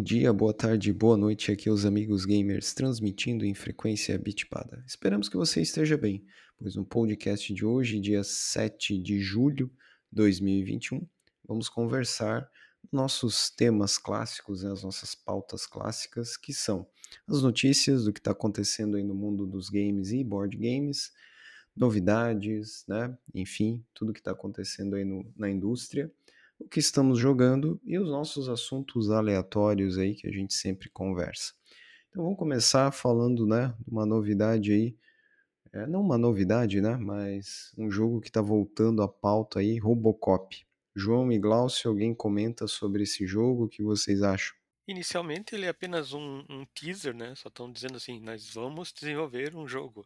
Bom dia, boa tarde, boa noite aqui os amigos gamers transmitindo em frequência bitpada. Esperamos que você esteja bem, pois no podcast de hoje, dia 7 de julho de 2021, vamos conversar nossos temas clássicos, né, as nossas pautas clássicas, que são as notícias do que está acontecendo aí no mundo dos games e board games, novidades, né, enfim, tudo que está acontecendo aí no, na indústria o que estamos jogando e os nossos assuntos aleatórios aí que a gente sempre conversa. Então vamos começar falando, né, uma novidade aí, é, não uma novidade, né, mas um jogo que está voltando à pauta aí, Robocop. João e Glaucio, alguém comenta sobre esse jogo, o que vocês acham? Inicialmente ele é apenas um, um teaser, né? Só estão dizendo assim, nós vamos desenvolver um jogo.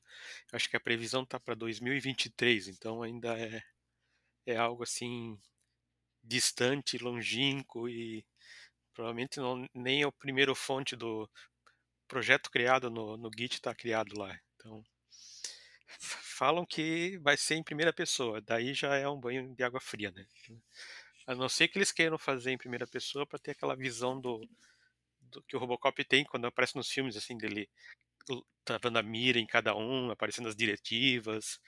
Acho que a previsão está para 2023, então ainda é, é algo assim distante, longínquo e provavelmente não, nem é o primeiro fonte do projeto criado no, no Git está criado lá. Então, falam que vai ser em primeira pessoa, daí já é um banho de água fria, né? A não ser que eles queiram fazer em primeira pessoa para ter aquela visão do, do, que o Robocop tem quando aparece nos filmes, assim, dele travando a mira em cada um, aparecendo as diretivas.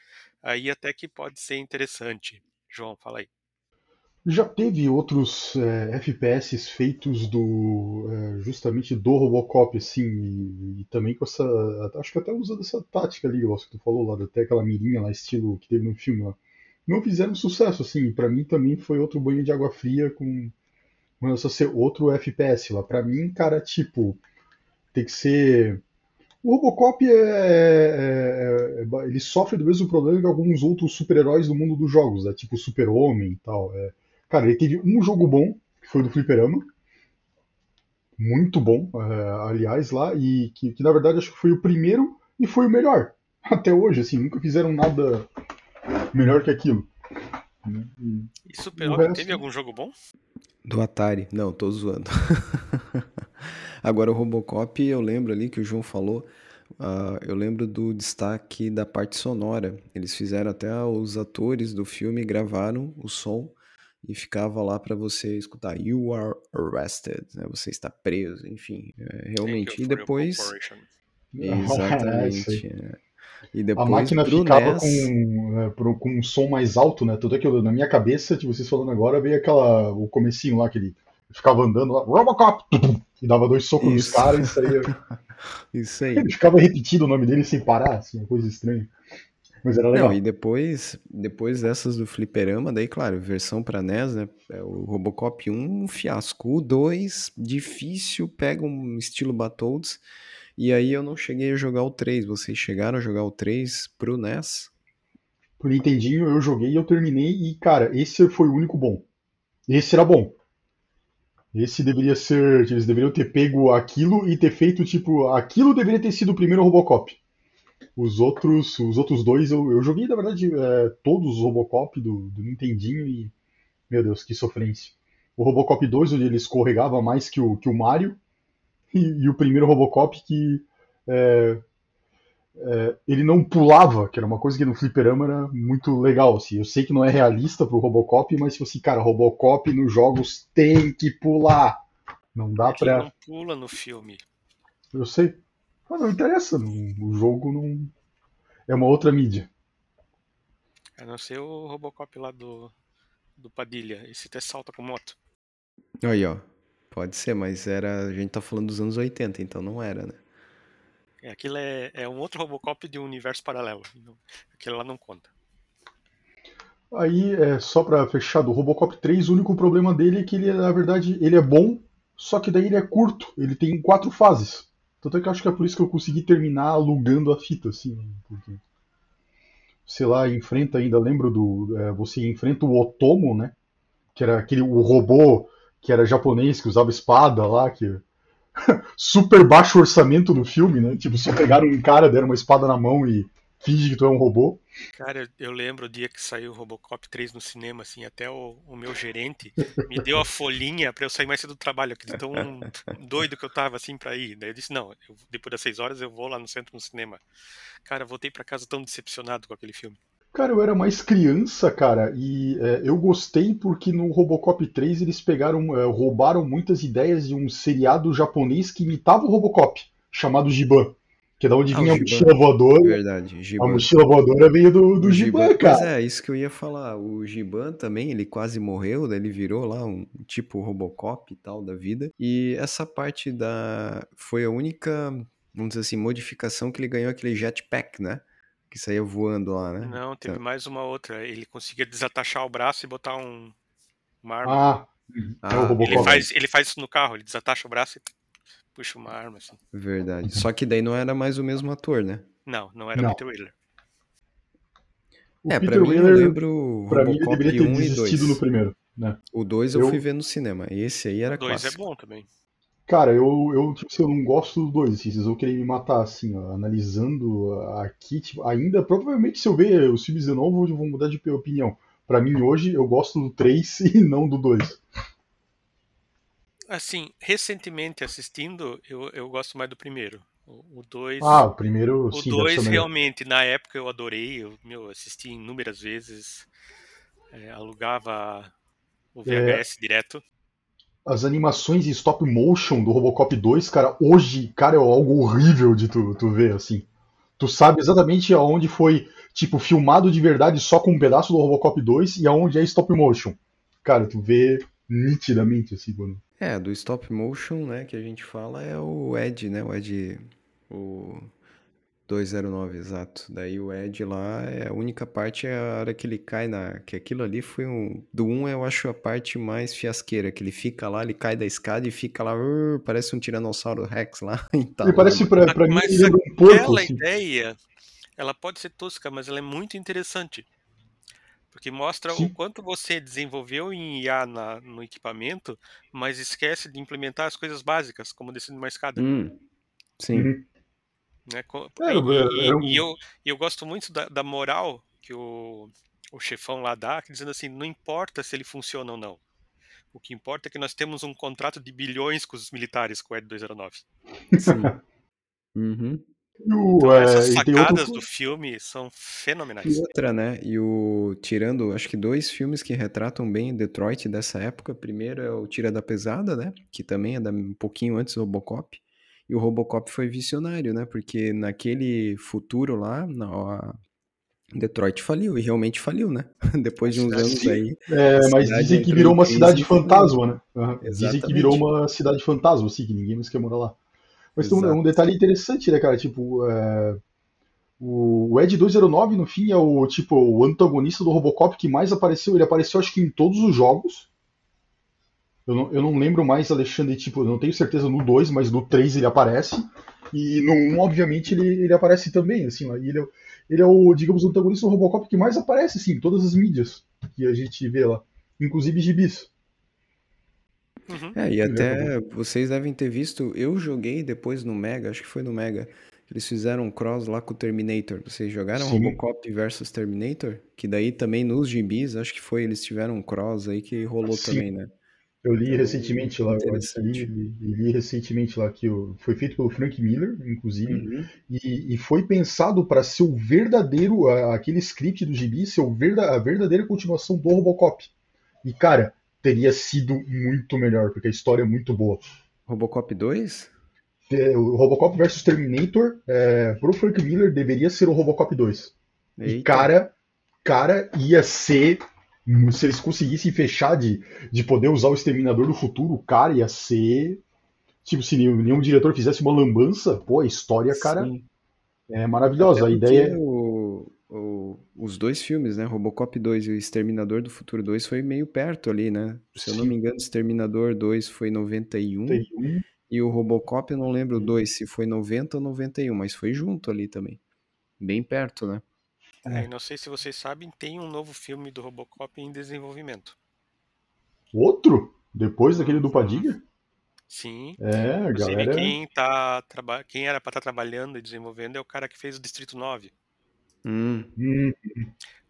Aí até que pode ser interessante. João, fala aí. Já teve outros é, FPS feitos do é, justamente do Robocop, assim, e, e, também com essa. Acho que até usando essa tática ali, que tu falou lá, até aquela mirinha lá, estilo que teve no filme lá. Não fizeram sucesso, assim, para mim também foi outro banho de água fria com. com ser outro FPS lá. Para mim, cara, tipo, tem que ser. O Robocop é, é, é, ele sofre do mesmo problema que alguns outros super-heróis do mundo dos jogos, né? tipo Super-Homem e tal. É, Cara, ele teve um jogo bom, que foi do Fliperama. Muito bom, é, aliás, lá, e que, que, na verdade acho que foi o primeiro e foi o melhor. Até hoje, assim, nunca fizeram nada melhor que aquilo. E Super-Homem resto... teve algum jogo bom? Do Atari. Não, tô zoando. Agora o Robocop, eu lembro ali que o João falou, uh, eu lembro do destaque da parte sonora. Eles fizeram até os atores do filme gravaram o som e ficava lá para você escutar You are arrested, né? Você está preso, enfim, é, realmente. E depois exatamente. é. E depois, a máquina ficava NES... com, é, com um som mais alto, né? Tudo aquilo na minha cabeça, tipo, vocês falando agora, veio aquela o comecinho lá que ele ficava andando lá, Robocop, e dava dois socos Isso. nos caras e saía. Isso aí. Ele ficava repetindo o nome dele sem parar, assim, uma coisa estranha. Mas era legal. Não, e depois, depois dessas do Fliperama, daí, claro, versão para NES, né? É o Robocop 1, um fiasco. O 2, difícil, pega um estilo Battletoads. E aí eu não cheguei a jogar o 3. Vocês chegaram a jogar o 3 pro NES? Pro Nintendinho eu joguei e eu terminei. E, cara, esse foi o único bom. Esse era bom. Esse deveria ser. Eles deveriam ter pego aquilo e ter feito, tipo, aquilo deveria ter sido o primeiro Robocop. Os outros, os outros dois eu, eu joguei, na verdade, é, todos os Robocop do, do Nintendinho e. Meu Deus, que sofrência. O Robocop 2, onde ele escorregava mais que o, que o Mario, e, e o primeiro Robocop que é, é, ele não pulava, que era uma coisa que no fliperama era muito legal. Assim. Eu sei que não é realista pro Robocop, mas tipo assim, cara, Robocop nos jogos tem que pular. Não dá Porque pra. não pula no filme. Eu sei. Mas não interessa, o jogo não. É uma outra mídia. A não ser o Robocop lá do, do Padilha. Esse até salta com moto. Aí, ó. Pode ser, mas era. A gente tá falando dos anos 80, então não era, né? É, aquilo é, é um outro Robocop de um universo paralelo. Aquilo lá não conta. Aí, é, só pra fechar, do Robocop 3, o único problema dele é que ele, na verdade, ele é bom, só que daí ele é curto. Ele tem quatro fases. Tanto é que eu acho que é por isso que eu consegui terminar alugando a fita, assim. Porque, sei lá, enfrenta ainda, lembro do. É, você enfrenta o Otomo, né? Que era aquele o robô que era japonês, que usava espada lá, que. Super baixo orçamento no filme, né? Tipo, só pegaram um cara, deram uma espada na mão e finge que tu é um robô. Cara, eu lembro o dia que saiu o Robocop 3 no cinema, assim, até o, o meu gerente me deu a folhinha para eu sair mais cedo do trabalho, aquele tão doido que eu tava, assim, pra ir. Daí eu disse, não, eu, depois das 6 horas eu vou lá no centro no cinema. Cara, voltei para casa tão decepcionado com aquele filme. Cara, eu era mais criança, cara, e é, eu gostei porque no Robocop 3 eles pegaram, é, roubaram muitas ideias de um seriado japonês que imitava o Robocop, chamado Giban. Que é da onde Ah, o vinha a Giban. mochila voadora. Verdade, A Giban. mochila voadora veio do, do Giban, Pois cara. é, isso que eu ia falar. O Giban também, ele quase morreu, daí ele virou lá um tipo Robocop e tal da vida. E essa parte da. Foi a única, vamos dizer assim, modificação que ele ganhou aquele jetpack, né? Que saía voando lá, né? Não, teve Então, mais uma outra. Ele conseguia desatachar o braço e botar um, uma arma. Ah, é o Ah, ele, Robocop. faz, ele faz isso no carro, ele desatacha o braço e puxa uma arma, assim. verdade. Só que daí não era mais o mesmo ator, né? Não, não era o Não. Peter Wheeler. O É, pra Peter mim eu Wheeler, lembro pra mim, ele Robocop deveria ter 1 e desistido 2. no primeiro, né? O 2 eu Eu- fui ver no cinema. Esse aí era O 2 é clássico. bom também. Cara, eu, eu, tipo assim, eu não gosto do dois, assim, vocês vão querer me matar, assim, ó, analisando aqui, tipo, ainda, provavelmente se eu ver os filmes de novo, eu vou mudar de opinião. Pra mim, hoje, eu gosto do 3 e não do 2. Assim, recentemente assistindo, eu, eu gosto mais do primeiro. O 2. Ah, o primeiro, O sim, deve 2 ser melhor. realmente, na época eu adorei, eu meu, assisti inúmeras vezes, é, alugava o VHS direto. As animações em stop motion do Robocop 2, cara, hoje, cara, é algo horrível de tu, tu ver, assim. Tu sabe exatamente aonde foi, tipo, filmado de verdade só com um pedaço do Robocop 2 e aonde é stop motion. Cara, tu vê nitidamente, assim, mano. É, do stop motion, né, que a gente fala é o Ed, né, o Ed, o 209, exato. Daí o Ed lá, é a única parte é a hora que ele cai na, que aquilo ali foi um, do 1 eu acho a parte mais fiasqueira, que ele fica lá, ele cai da escada e fica lá, "Urr", parece um Tiranossauro Rex lá, Ele parece, pra, pra mim, Mas lembra um porco, Aquela assim. ideia, ela pode ser tosca, mas ela é muito interessante. Porque mostra Sim. o quanto você desenvolveu em IA na- no equipamento, mas esquece de implementar as coisas básicas, como descer uma escada. Hum, sim. Uhum. né? É, e, é, é um- e eu, e eu gosto muito da, da moral que o, o chefão lá dá, dizendo assim, não importa se ele funciona ou não. O que importa é que nós temos um contrato de bilhões com os militares com o Ed 209. Sim. Uhum. E, o, Então, é, essas e tem outro, sacadas do filme são E fenomenais. outra, né? E o tirando, acho que dois filmes que retratam bem Detroit dessa época. Primeiro é o Tira da Pesada, né? Que também é da- um pouquinho antes do Robocop. E o Robocop foi visionário, né? Porque naquele futuro lá, na, Detroit faliu e realmente faliu, né? Depois de uns cidade- anos Sim. aí. é, mas cidade dizem que virou uma cidade e fantasma, né? Aham. Dizem que virou uma cidade fantasma, assim, que ninguém mais quer morar lá. Mas tem um, um detalhe interessante, né, cara? Tipo, é, o, Ed 209, no fim, é o tipo o antagonista do Robocop que mais apareceu. Ele apareceu, acho que em todos os jogos. Eu não, eu não lembro mais, Alexandre, tipo, não tenho certeza no 2, mas no 3 ele aparece. E no 1, obviamente, ele, ele aparece também, assim, ó, e ele, é, o- ele é o, digamos, o antagonista do Robocop que mais aparece, assim, em todas as mídias que a gente vê lá. Inclusive gibis. Uhum. É, e Ele até vocês devem ter visto, eu joguei depois no Mega, acho que foi no Mega, eles fizeram um cross lá com o Terminator. Vocês jogaram Sim. Robocop versus Terminator? Que daí também nos gibis, acho que foi, eles tiveram um cross aí que rolou Sim. também, né? Eu li Então, recentemente lá, li, li- recentemente lá que o- foi feito pelo Frank Miller, inclusive, Uhum. e, e foi pensado para ser o verdadeiro, aquele script do gibi, ser o verda, a verdadeira continuação do Robocop. E cara, teria sido muito melhor, porque a história é muito boa. Robocop 2? É, O Robocop vs Terminator, é, pro Frank Miller, deveria ser o Robocop 2. E Eita. cara, cara, ia ser. Se eles conseguissem fechar de, de poder usar o Exterminador do Futuro, cara, ia ser. Tipo, se nenhum, nenhum diretor fizesse uma lambança, pô, a história, cara, Sim. é maravilhosa. A ideia porque o- o- os dois filmes, né? Robocop 2 e o Exterminador do Futuro 2 foi meio perto ali, né? Se eu não me engano, Exterminador 2 foi 91 tem um. e o Robocop eu não lembro o 2 se foi 90 ou 91, mas foi junto ali também. Bem perto, né? É. E não sei se vocês sabem, tem um novo filme do Robocop em desenvolvimento. Outro? Depois daquele do Padilha? Sim. É, Inclusive, galera. quem, tá, quem era para estar trabalhando e desenvolvendo é o cara que fez o Distrito 9. Hum, Hum,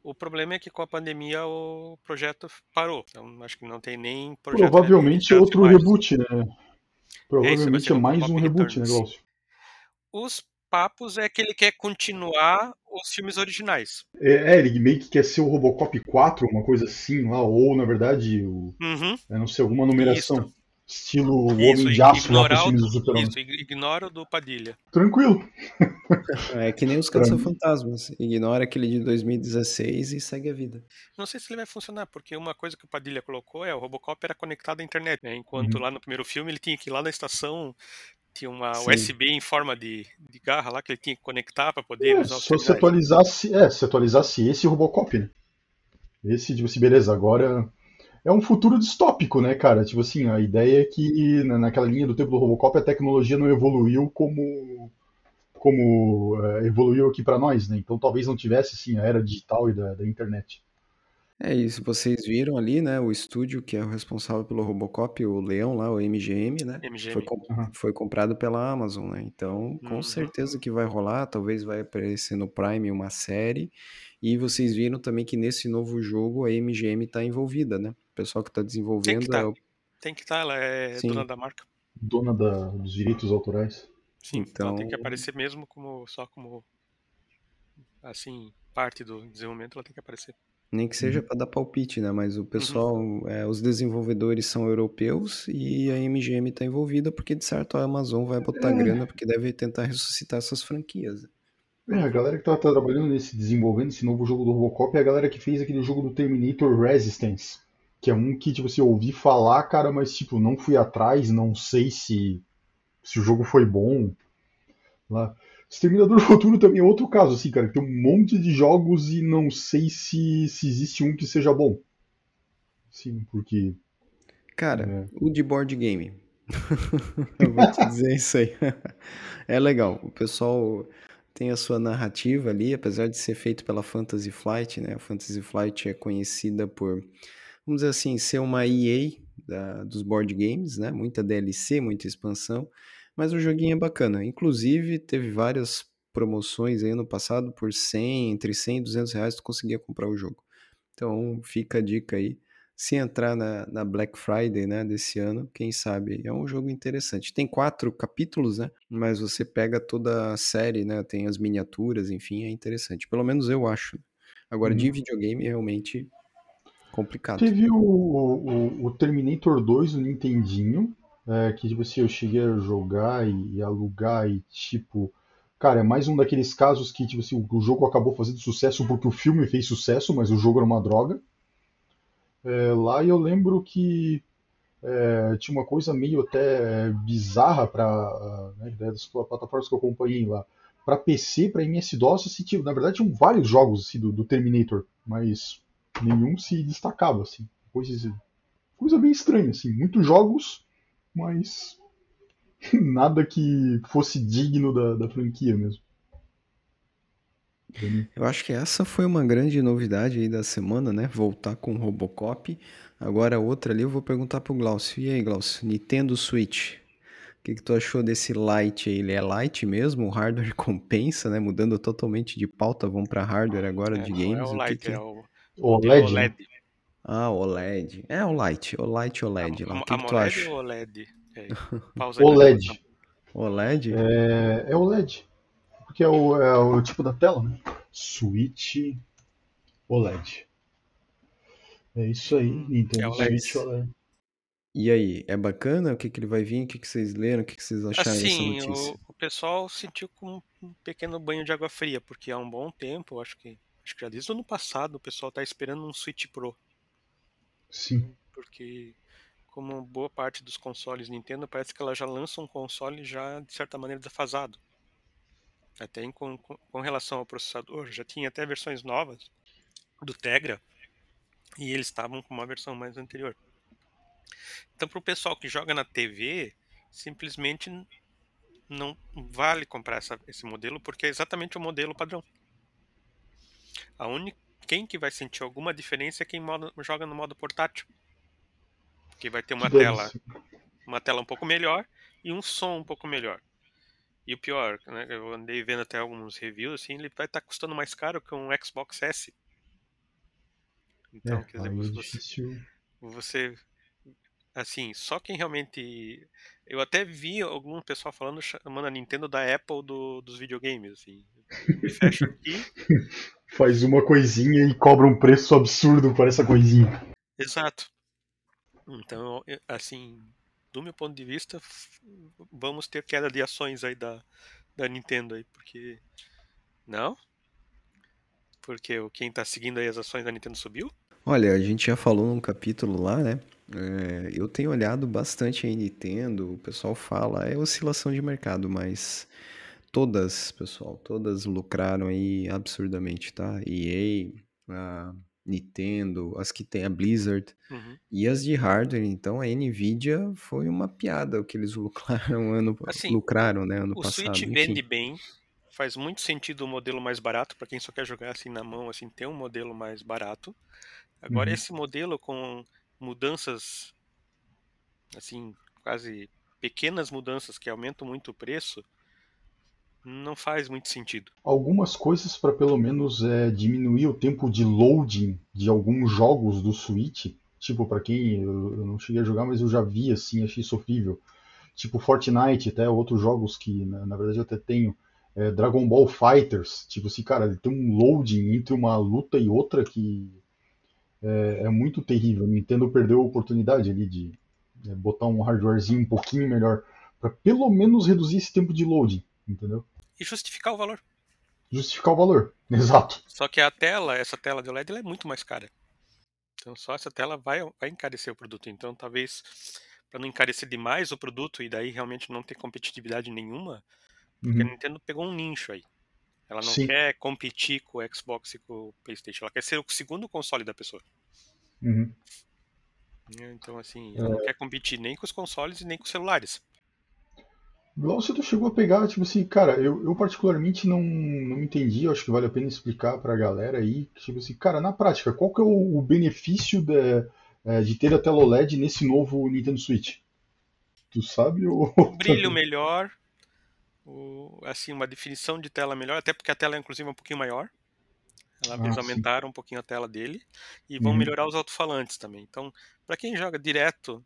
O problema é que com a pandemia o projeto parou. Então acho que não tem nem projeto. provavelmente né, outro mais. reboot, né? É, Provavelmente é o mais um reboot, né. Glaucio? Os papos é que ele quer continuar os filmes originais. É, é, ele meio que quer ser o Robocop 4, uma coisa assim lá, ou na verdade, o, Uhum. eu não sei, alguma numeração. Isso. Estilo Isso, Homem de Aço lá com ignorar os o filmes do isso, ignora o do Padilha. Tranquilo. É que nem os caça-fantasmas. Ignora aquele de 2016 e segue a vida. Não sei se ele vai funcionar, porque uma coisa que o Padilha colocou é o Robocop era conectado à internet, né? Enquanto Uhum. lá no primeiro filme ele tinha que ir lá na estação, tinha uma Sim. USB em forma de, de garra lá que ele tinha que conectar para poder É, usar o só se atualizasse, é, se atualizasse esse Robocop, né? Esse, tipo assim, beleza, agora é um futuro distópico, né, cara? Tipo assim, a ideia é que na- naquela linha do tempo do Robocop a tecnologia não evoluiu como como é, evoluiu aqui pra nós, né? Então talvez não tivesse assim a era digital e da, da internet. É isso, vocês viram ali, né? O estúdio que é o responsável pelo Robocop, o Leão lá, o MGM, né? MGM. Foi, com- Aham. foi comprado pela Amazon, né? Então, com Uhum. certeza que vai rolar, talvez vai aparecer no Prime uma série. E vocês viram também que nesse novo jogo a MGM tá envolvida, né? O pessoal que tá Tem que desenvolvendo estar. é o... Tem que estar, ela é Sim. dona da marca. Dona da- dos direitos autorais. Sim, Então, ela tem que aparecer mesmo como só como assim, parte do desenvolvimento, ela tem que aparecer. nem que seja para dar palpite, né? Mas o pessoal, é, os desenvolvedores são europeus e a MGM tá envolvida porque, de certo, a Amazon vai botar grana porque deve tentar ressuscitar essas franquias. É, a galera que tá, tá trabalhando nesse, desenvolvendo esse novo jogo do Robocop é a galera que fez aquele jogo do Terminator Resistance. Que é um que, tipo, assim, eu ouvi falar, cara, mas, tipo, não fui atrás, não sei se, se o jogo foi bom. Lá. Exterminador do Futuro também é outro caso, assim, cara, que tem um monte de jogos e não sei se, se existe um que seja bom. Sim, porque. Cara, É. o de board game. Eu vou te dizer isso aí. É legal. O pessoal tem a sua narrativa ali, apesar de ser feito pela Fantasy Flight, né? A Fantasy Flight é conhecida por, vamos dizer assim, ser uma EA da- dos board games, né? Muita DLC, muita expansão. Mas o joguinho é bacana. Inclusive, teve várias promoções aí no passado por 100, entre 100 e 200 reais tu conseguia comprar o jogo. Então, fica a dica aí. Se entrar na, na Black Friday, né, desse ano, quem sabe? É um jogo interessante. Tem quatro capítulos, né? Mas você pega toda a série, né? Tem as miniaturas, enfim, é interessante. Pelo menos eu acho. Agora, de Uhum. videogame, realmente complicado. Teve o, o, o Terminator 2 no Nintendinho, é, que tipo assim, eu cheguei a jogar e, e alugar e tipo. Cara, é mais um daqueles casos que tipo assim, o, o jogo acabou fazendo sucesso porque o filme fez sucesso, mas o jogo era uma droga. É, lá eu lembro que é, tinha uma coisa meio até bizarra para né, das plataformas que eu acompanhei lá. Para PC, para MS-DOS, assim, tipo, na verdade tinham vários jogos assim, do, do Terminator, mas nenhum se destacava, assim. Coisa, coisa bem estranha, assim. Muitos jogos, mas nada que fosse digno da, da franquia mesmo. Eu acho que essa foi uma grande novidade aí da semana, né? Voltar com o Robocop. Agora outra ali eu vou perguntar pro Glaucio. E aí, Glaucio, Nintendo Switch. O que, que tu achou desse Lite aí? Ele é Lite mesmo? O hardware compensa, né? Mudando totalmente de pauta, vamos para hardware agora É, de não games. é o o que que... é o OLED, OLED. Ah, OLED. É o Lite, o Lite OLED lá. O que, que tu acha? ou OLED? É, OLED. OLED? É, é OLED. Porque é o, é o tipo da tela, né? Switch OLED. É isso aí, Nintendo É OLED. Switch OLED. E aí, é bacana? O que, que ele vai vir? O que, que vocês leram? O que, que vocês acharam dessa Assim, notícia? o, o pessoal sentiu com um pequeno banho de água fria, porque há um bom tempo, acho que acho que já desde o ano passado, o pessoal tá esperando um Switch Pro, Sim. porque como boa parte dos consoles Nintendo, parece que ela já lança um console já de certa maneira defasado. Até em, com, com, com relação ao processador, já tinha até versões novas do Tegra e eles estavam com uma versão mais anterior. Então, para o pessoal que joga na TV, simplesmente não vale comprar essa, esse modelo porque é exatamente o modelo padrão. A única quem que vai sentir alguma diferença é quem modo, joga no modo portátil, porque vai ter uma Deve tela, ser. uma tela um pouco melhor e um som um pouco melhor. E o pior, né, eu andei vendo até alguns reviews assim, ele vai estar custando mais caro que um Xbox S. Então, É, quer dizer, é você, você assim, só quem realmente. Eu até vi algum pessoal falando, chamando a Nintendo da Apple do, dos videogames, assim. Eu me fecho aqui. Faz uma coisinha e cobra um preço absurdo por essa coisinha. Exato. Então, assim, do meu ponto de vista, vamos ter queda de ações aí da, da Nintendo aí, porque. Não? Porque o- quem tá seguindo aí as ações da Nintendo subiu? Olha, a gente já falou num capítulo lá, né? É, eu tenho olhado bastante a Nintendo, o pessoal fala, é oscilação de mercado, mas todas, pessoal, todas lucraram aí absurdamente, tá? EA, a Nintendo, as que tem a Blizzard Uhum. e as de hardware, então a Nvidia foi uma piada o que eles lucraram ano, Assim, lucraram, né, ano O passado, Switch vende bem, faz muito sentido o modelo mais barato para quem só quer jogar assim na mão, assim ter um modelo mais barato. Agora Uhum. esse modelo com mudanças assim, quase pequenas mudanças que aumentam muito o preço, não faz muito sentido. Algumas coisas para pelo menos é, diminuir o tempo de loading de alguns jogos do Switch. Tipo, para quem eu, não cheguei a jogar, mas eu já vi assim, achei sofrível. Tipo Fortnite, até outros jogos que na, na verdade eu até tenho. É, Dragon Ball Fighters, tipo assim, cara, tem um loading entre uma luta e outra que é, é muito terrível. Nintendo perdeu a oportunidade ali de é, botar um hardwarezinho um pouquinho melhor para pelo menos reduzir esse tempo de loading, entendeu? E justificar o valor. Justificar o valor, exato. Só que a tela, essa tela de OLED, ela é muito mais cara. Então só essa tela vai, vai encarecer o produto. Então talvez para não encarecer demais o produto e daí realmente não ter competitividade nenhuma, porque a Uhum. Nintendo pegou um nicho aí. Ela não Sim. quer competir com o Xbox e com o PlayStation. Ela quer ser o segundo console da pessoa. Uhum. Então, assim, ela não quer competir nem com os consoles e nem com os celulares. Glaucio, tu chegou a pegar, tipo assim, cara, eu, eu particularmente não, não entendi, eu acho que vale a pena explicar pra galera aí, tipo assim, cara, na prática, qual que é o, o benefício de, é, de ter a tela OLED nesse novo Nintendo Switch? Tu sabe ou... Brilho melhor, o, assim, uma definição de tela melhor, até porque a tela é inclusive um pouquinho maior. Ela, Ah, eles sim. aumentaram um pouquinho a tela dele e vão Uhum. melhorar os alto-falantes também. Então, para quem joga direto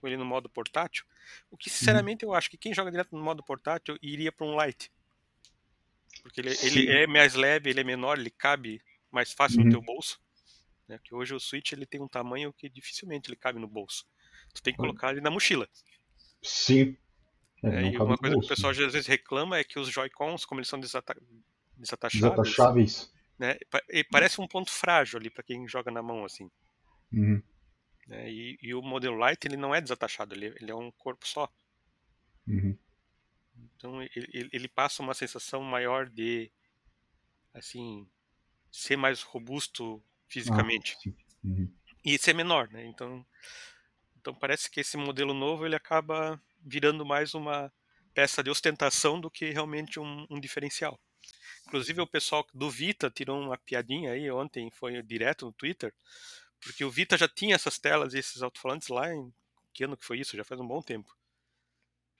com ele no modo portátil, o que sinceramente eu acho que quem joga direto no modo portátil iria para um Lite. Porque ele, ele é mais leve, ele é menor, ele cabe mais fácil Uhum. no teu bolso. Né? Que hoje o Switch ele tem um tamanho que dificilmente ele cabe no bolso. Tu tem que Uhum. colocar ele na mochila. Sim. É, não E uma coisa que o bolso, pessoal às vezes reclama é que os Joy-Cons, como eles são desata desatachados, Desatacháveis. né? pa- e parece um ponto frágil ali para quem joga na mão assim. Uhum. Né? E, e o modelo Lite ele não é desatachado, ele, ele é um corpo só. Uhum. Então ele, ele- passa uma sensação maior de assim ser mais robusto Ah, fisicamente sim. Uhum. e ser menor, né? Então, então parece que esse modelo novo ele acaba virando mais uma peça de ostentação do que realmente um, um diferencial. Inclusive o pessoal do Vita tirou uma piadinha aí ontem, foi direto no Twitter, porque o Vita já tinha essas telas e esses alto-falantes lá em que ano que foi isso? Já faz um bom tempo.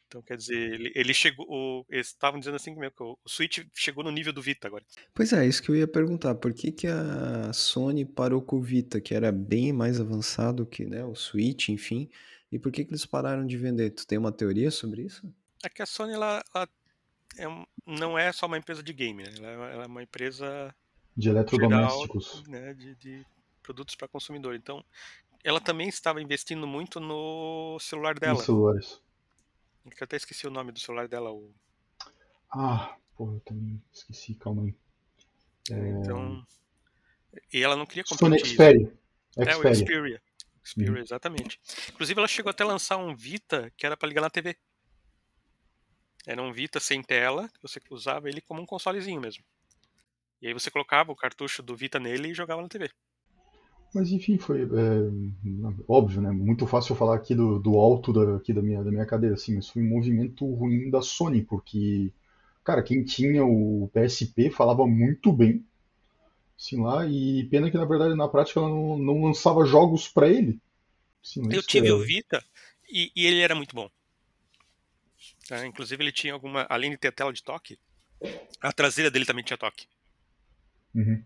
Então quer dizer, ele, ele chegou, o, eles estavam dizendo assim mesmo, que o, o Switch chegou no nível do Vita agora. Pois é, isso que eu ia perguntar. Por que que a Sony parou com o Vita, que era bem mais avançado que, né, o Switch, enfim, e por que que eles pararam de vender? Tu tem uma teoria sobre isso? É que a Sony ela, ela é não é só uma empresa de game, né? Ela, é- ela é uma empresa De geral eletrodomésticos. né, de, de produtos para consumidor. Então, ela também estava investindo muito no celular Nos dela. celulares. Eu até esqueci o nome do celular dela. O, Ah, pô, eu também esqueci, calma aí. Então, e ela não queria Sony competir. Xperia. É, o Xperia. Xperia. Xperia, exatamente. Inclusive, ela chegou até a lançar um Vita que era para ligar na TV. Era um Vita sem tela, que você usava ele como um consolezinho mesmo. E aí você colocava o cartucho do Vita nele e jogava na TV. Mas enfim, foi é, óbvio, né? Muito fácil eu falar aqui do, do alto da, aqui da, minha, da minha cadeira, assim, mas foi um movimento ruim da Sony, porque, cara, quem tinha o PSP falava muito bem, assim lá, e pena que na verdade na prática ela não, não lançava jogos pra ele. Assim, Eu isso tive é- o Vita e, e ele era muito bom. Tá? Inclusive ele tinha alguma, além de ter tela de toque, a traseira dele também tinha toque. Uhum.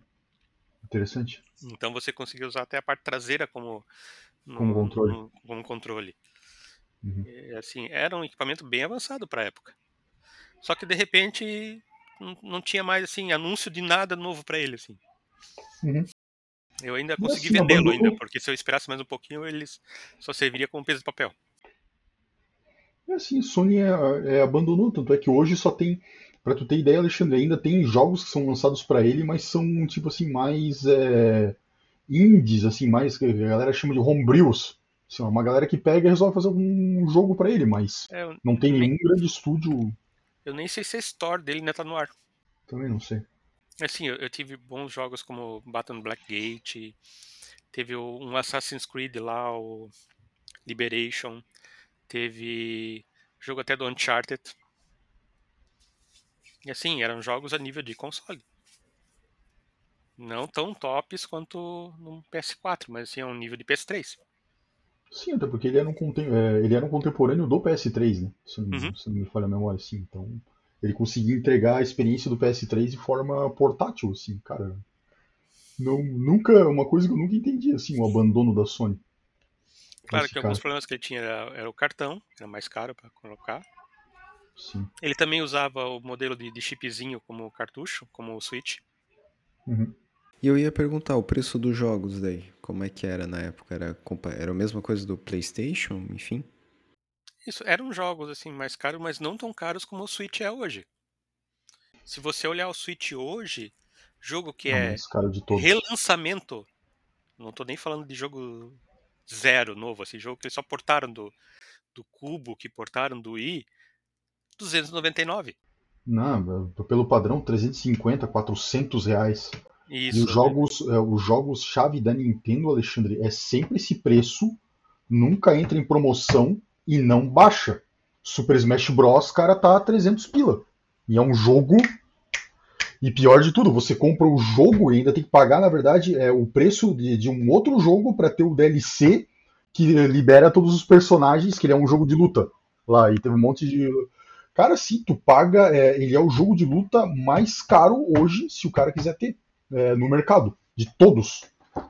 Interessante. Então você conseguia usar até a parte traseira como no, Como controle. no- como controle. Uhum. E, assim, era um equipamento bem avançado para a época. Só que de repente não, não tinha mais assim anúncio de nada novo para ele assim. Uhum. Eu ainda consegui assim, vendê-lo ainda, porque se eu esperasse mais um pouquinho, eles só serviria como peso de papel. E assim, Sony é, é, abandonou, tanto é que hoje só tem, pra tu ter ideia, Alexandre, ainda tem jogos que são lançados pra ele, mas são tipo assim mais é, indies, assim, mais que a galera chama de homebrews. Assim, ó, uma galera que pega e resolve fazer um jogo pra ele, mas É, eu, não tem nem, nenhum grande estúdio, eu nem sei se a store dele ainda tá no ar. também não sei. Assim, eu, eu tive bons jogos como Baton Blackgate, teve um Assassin's Creed lá, o Liberation, teve jogo até do Uncharted. E assim, eram jogos a nível de console. Não tão tops quanto no PS4, mas assim, é um nível de PS3. Sim, até porque ele era um, contem- é, ele era um contemporâneo do PS3, né? Se não, Uhum. se não me falha a memória, assim. Então, ele conseguia entregar a experiência do PS3 de forma portátil, assim, cara. Não, nunca, uma coisa que eu nunca entendi, assim, o abandono da Sony. Claro que alguns cara, problemas que ele tinha era, era o cartão, que era mais caro para colocar. Sim. Ele também usava o modelo de, de chipzinho como cartucho, como o Switch. Uhum. E eu ia perguntar o preço dos jogos daí, como é que era na época? Era, compa- era a mesma coisa do PlayStation, enfim? Isso, eram jogos assim mais caros, mas não tão caros como o Switch é hoje. Se você olhar o Switch hoje, jogo que É o é mais caro de todos. relançamento, não tô nem falando de jogo zero novo, assim, jogo que eles só portaram do, do Cubo, que portaram do Wii, 299. Não, pelo padrão, 350, 400 reais. E Isso, os jogos, é, os jogos chave da Nintendo, Alexandre, é sempre esse preço, nunca entra em promoção e não baixa. Super Smash Bros, cara, tá a 300 pila. E é um jogo. E pior de tudo, você compra o jogo e ainda tem que pagar, na verdade, é, o preço de, de um outro jogo pra ter o DLC que libera todos os personagens, que ele é um jogo de luta. Lá, e teve um monte de. Cara, sim, tu paga. é, ele é o jogo de luta mais caro hoje, se o cara quiser ter é, no mercado, de todos.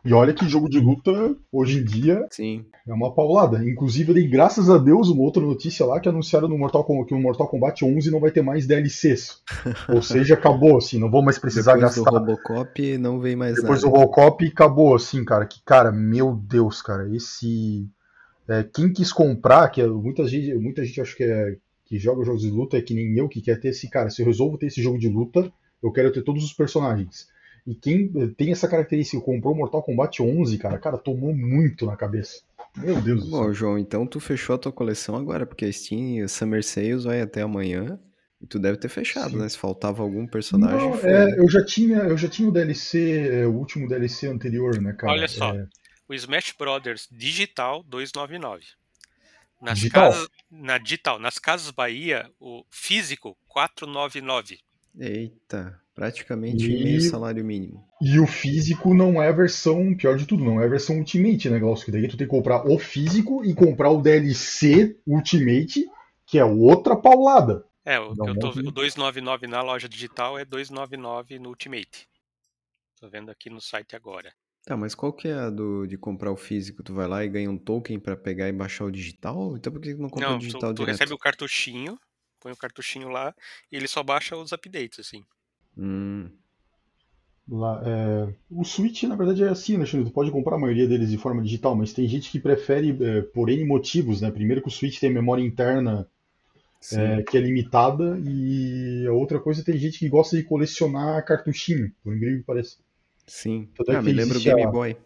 E olha que jogo de luta, hoje em dia, Sim. é uma paulada. Inclusive, dei graças a Deus uma outra notícia lá que anunciaram no Mortal Kombat, que o Mortal Kombat 11 não vai ter mais DLCs. Ou seja, acabou, assim, não vou mais precisar Depois do gastar. Robocop não veio mais Depois do nada. Robocop acabou, assim, cara. Que, cara, meu Deus, cara, esse. é, quem quis comprar, que é- muita gente, muita gente acho que, é, que joga jogos de luta é que nem eu, que quer ter esse, cara, se eu resolvo ter esse jogo de luta, eu quero ter todos os personagens. E quem tem essa característica, comprou Mortal Kombat 11, cara, cara, tomou muito na cabeça. Meu Deus do céu. Bom, João, então tu fechou a tua coleção agora, porque a Steam Summer Sales vai até amanhã. E tu deve ter fechado, Sim. né? Se faltava algum personagem, Não, foi. é, eu já tinha, eu já tinha o DLC, é, o último DLC anterior, né, cara? Olha só, É, o Smash Brothers Digital 299. Nas Digital? casas, na digital, nas casas Bahia, o físico 499. Eita, praticamente E- meio salário mínimo. E o físico não é a versão, pior de tudo, não é a versão Ultimate, né, Glaucio? Que daí tu tem que comprar o físico e comprar o DLC Ultimate, que é outra paulada. É, o, eu tô, o 299 na loja digital é 299 no Ultimate. Tô vendo aqui no site agora. Tá, mas qual que é a do, de comprar o físico? Tu vai lá e ganha um token pra pegar e baixar o digital? Então por que tu não compra o Não, digital tu, tu direto? recebe o cartuchinho, põe o cartuchinho lá e ele só baixa os updates, assim. Hum, Lá, é, O Switch, na verdade, é assim, né, Xandro? Tu pode comprar a maioria deles de forma digital, mas tem gente que prefere é, por N motivos, né? Primeiro que o Switch tem memória interna sim. é, que é limitada, e a outra coisa tem gente que gosta de colecionar cartuchinho, por incrível que pareça. Sim. Tanto é Ah, me lembra o existe Game Boy.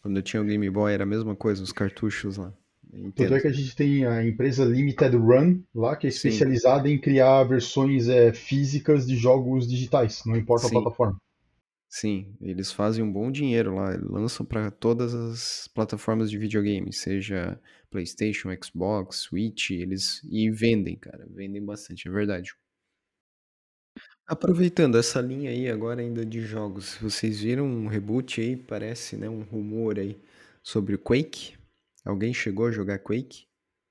Quando eu tinha o Game Boy era a mesma coisa, os cartuchos lá. Tanto Entendo. é que a gente tem a empresa Limited Run lá, que é Sim. especializada em criar versões é, físicas de jogos digitais, não importa Sim. a plataforma. Sim, eles fazem um bom dinheiro lá, lançam para todas as plataformas de videogame, seja PlayStation, Xbox, Switch, eles e vendem, cara, vendem bastante, é verdade. Aproveitando essa linha aí agora ainda de jogos, vocês viram um reboot aí, parece, né, um rumor aí sobre o Quake? Alguém chegou a jogar Quake?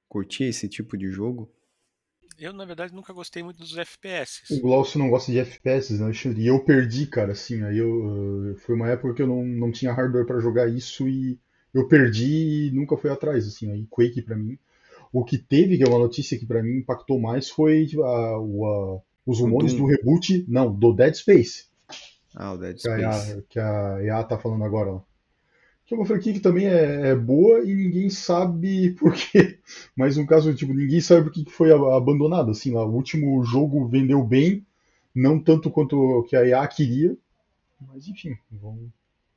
Curtia esse tipo de jogo? Eu, na verdade, nunca gostei muito dos O FPS. Glaucio não gosta de FPS, né, Alexandre? E eu perdi, cara, assim, aí eu, eh, foi uma época que eu não, não tinha hardware pra jogar isso e eu perdi e nunca fui atrás, assim, aí Quake pra mim. O que teve, que é uma notícia que pra mim impactou mais, foi tipo, a, o, a, os rumores do reboot, não, do Dead Space. Ah, o Dead Que a, Space. EA que a EA tá falando agora. ó. Que é uma franquia que também é, é boa e ninguém sabe por quê. Mais um caso, tipo, ninguém sabe por que foi abandonado. Assim, lá, o último jogo vendeu bem, não tanto quanto o que a EA queria, mas enfim, vão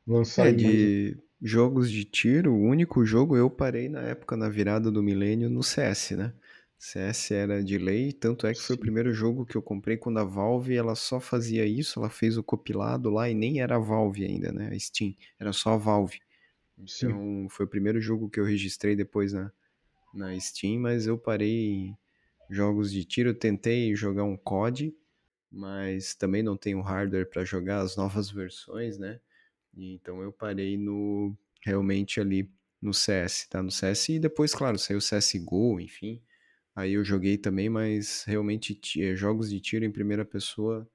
lançar É, de jogos de tiro, o único jogo eu parei na época, na virada do milênio, no CS, né? CS era de lei, tanto é que foi o primeiro jogo que eu comprei quando a Valve, ela só fazia isso, ela fez o compilado lá e nem era a Valve ainda, né? A Steam, era só a Valve. sim. Então, foi o primeiro jogo que eu registrei depois na, na Steam, mas eu parei jogos de tiro, eu tentei jogar um COD, mas também não tenho hardware para jogar as novas versões, né? E então eu parei no realmente ali no CS, tá? No CS e depois, claro, saiu o CS:GO, enfim. Aí eu joguei também, mas realmente eh, jogos de tiro em primeira pessoa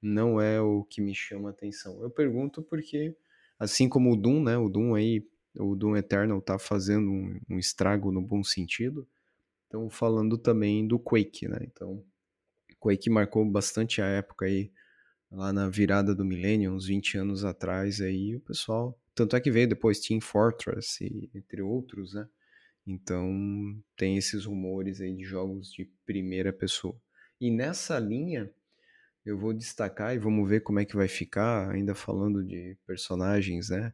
não é o que me chama atenção. Eu pergunto porque, assim como o Doom, né? O Doom aí, o Doom Eternal tá fazendo um, um estrago no bom sentido. Então, falando também do Quake, né? Então, Quake marcou bastante a época aí lá na virada do milênio, uns 20 anos atrás aí, o pessoal, tanto é que veio depois Team Fortress e entre outros, né? Então, tem esses rumores aí de jogos de primeira pessoa. E nessa linha, eu vou destacar e vamos ver como é que vai ficar, ainda falando de personagens, né?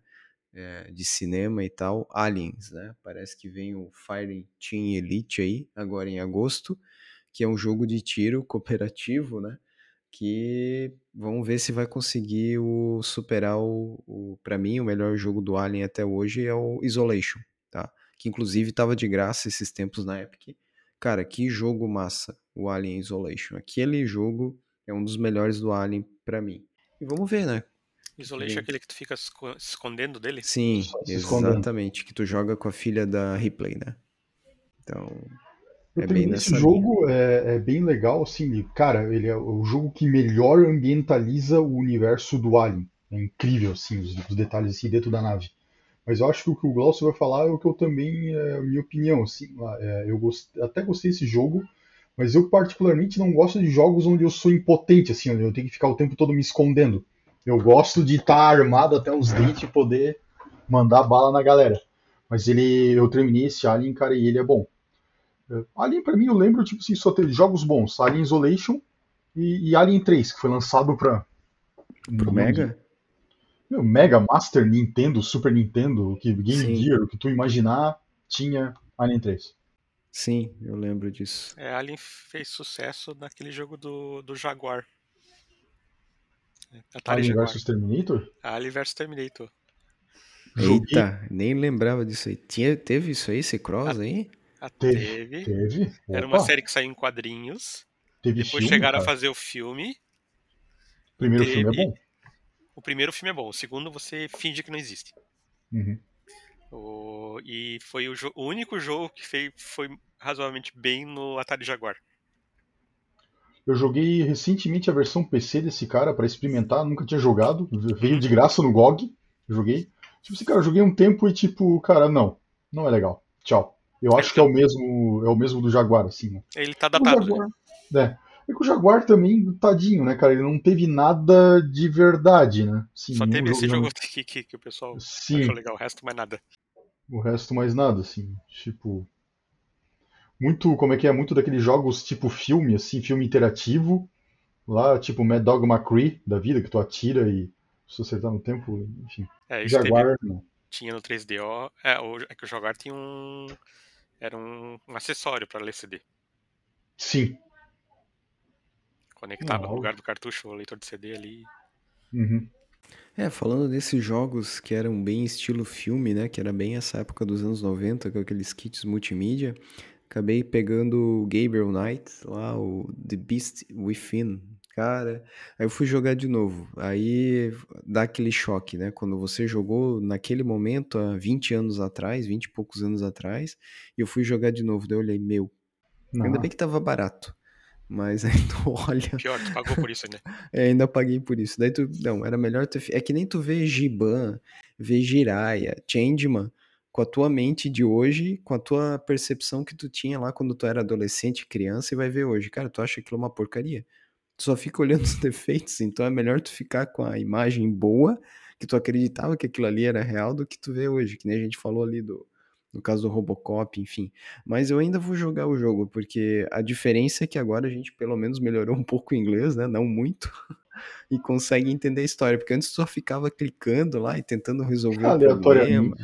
é, de cinema e tal, Aliens, né? Parece que vem o Fighting Team Elite aí, agora em agosto, que é um jogo de tiro cooperativo, né? Que vamos ver se vai conseguir o, superar o, o para mim, o melhor jogo do Alien até hoje é o Isolation, tá? Que inclusive estava de graça esses tempos na Epic. Cara, que jogo massa, o Alien Isolation. Aquele jogo é um dos melhores do Alien pra mim. E vamos ver, né? Isolation é aquele que tu fica se escondendo dele? Sim, exatamente. Que tu joga com a filha da Ripley, né? Então, Eu é bem terminei esse nessa linha. jogo, é, é bem legal, assim, cara, ele é o jogo que melhor ambientaliza o universo do Alien. É incrível, assim, os, os detalhes assim dentro da nave. Mas eu acho que o que o Glaucio vai falar é o que eu também, é a minha opinião, assim, é, eu gost- até gostei desse jogo, mas eu particularmente não gosto de jogos onde eu sou impotente, assim, onde eu tenho que ficar o tempo todo me escondendo. Eu gosto de estar armado até os dentes e poder mandar bala na galera. Mas ele, eu terminei esse Alien, cara, e ele é bom. É, Alien, pra mim, eu lembro, tipo assim, só teve jogos bons. Alien Isolation e, e Alien 3, que foi lançado pra... Pro Mega? Meu, Mega, Master, Nintendo, Super Nintendo, o que Game Sim. Gear, o que tu imaginar, tinha Alien 3. Sim, eu lembro disso. É, Alien fez sucesso naquele jogo do, do Jaguar. É, Atari Alien Jaguar. vs Terminator? Alien vs Terminator. Joguei, Eita, nem lembrava disso aí. Tinha, teve isso aí, esse cross aí? Ah, Teve. teve. teve. Era uma série que saiu em quadrinhos. teve Depois filme, chegaram a cara. fazer o filme. O primeiro teve- filme é bom. O primeiro filme é bom, o segundo você finge que não existe. Uhum. O- e foi o, o único jogo que fei- foi razoavelmente bem no Atari Jaguar. Eu joguei recentemente a versão PC desse cara pra experimentar, nunca tinha jogado, veio de graça no GOG, joguei. Tipo assim, cara, eu joguei um tempo e tipo, cara, não, não é legal. Tchau. Eu acho que é o mesmo, é o mesmo do Jaguar, assim, né? Ele tá O datado. né? Jaguar, é. É que o Jaguar também, tadinho, né, cara? Ele não teve nada de verdade, né? Assim, Só teve esse jogo realmente- que, que, o pessoal Sim, achou legal, o resto mais nada. o resto mais nada, assim. Tipo. Muito, como é que é? Muito daqueles jogos tipo filme, assim, filme interativo. Lá, tipo Mad Dog McCree da vida, que tu atira e se acertar no tempo, enfim. É, isso teve, Jaguar, não. tinha no 3DO. É, o, é que o Jaguar tinha um. Era um, um acessório para ler CD. Sim. Conectava no lugar do cartucho o leitor de CD ali. Uhum. É, falando desses jogos que eram bem estilo filme, né? Que era bem essa época dos anos 90, com aqueles kits multimídia. Acabei pegando o Gabriel Knight, lá, o The Beast Within. Cara, aí eu fui jogar de novo. Aí dá aquele choque, né? Quando você jogou naquele momento, há 20 anos atrás, 20 e poucos anos atrás, e eu fui jogar de novo. Daí eu olhei, meu, ainda Não. bem que tava barato. Mas aí tu olha, Pior, tu pagou por isso, né? é, ainda paguei por isso. Daí tu, não, era melhor fi- É que nem tu vê Giban, vê Jiraiya, Changeman. com a tua mente de hoje, com a tua percepção que tu tinha lá quando tu era adolescente, criança, e vai ver hoje. Cara, tu acha aquilo uma porcaria. Tu só fica olhando os defeitos, então é melhor tu ficar com a imagem boa, que tu acreditava que aquilo ali era real, do que tu vê hoje, que nem a gente falou ali do, no caso do Robocop, enfim. Mas eu ainda vou jogar o jogo, porque a diferença é que agora a gente pelo menos melhorou um pouco o inglês, né? Não muito. e consegue entender a história, porque antes só ficava clicando lá e tentando resolver o problema.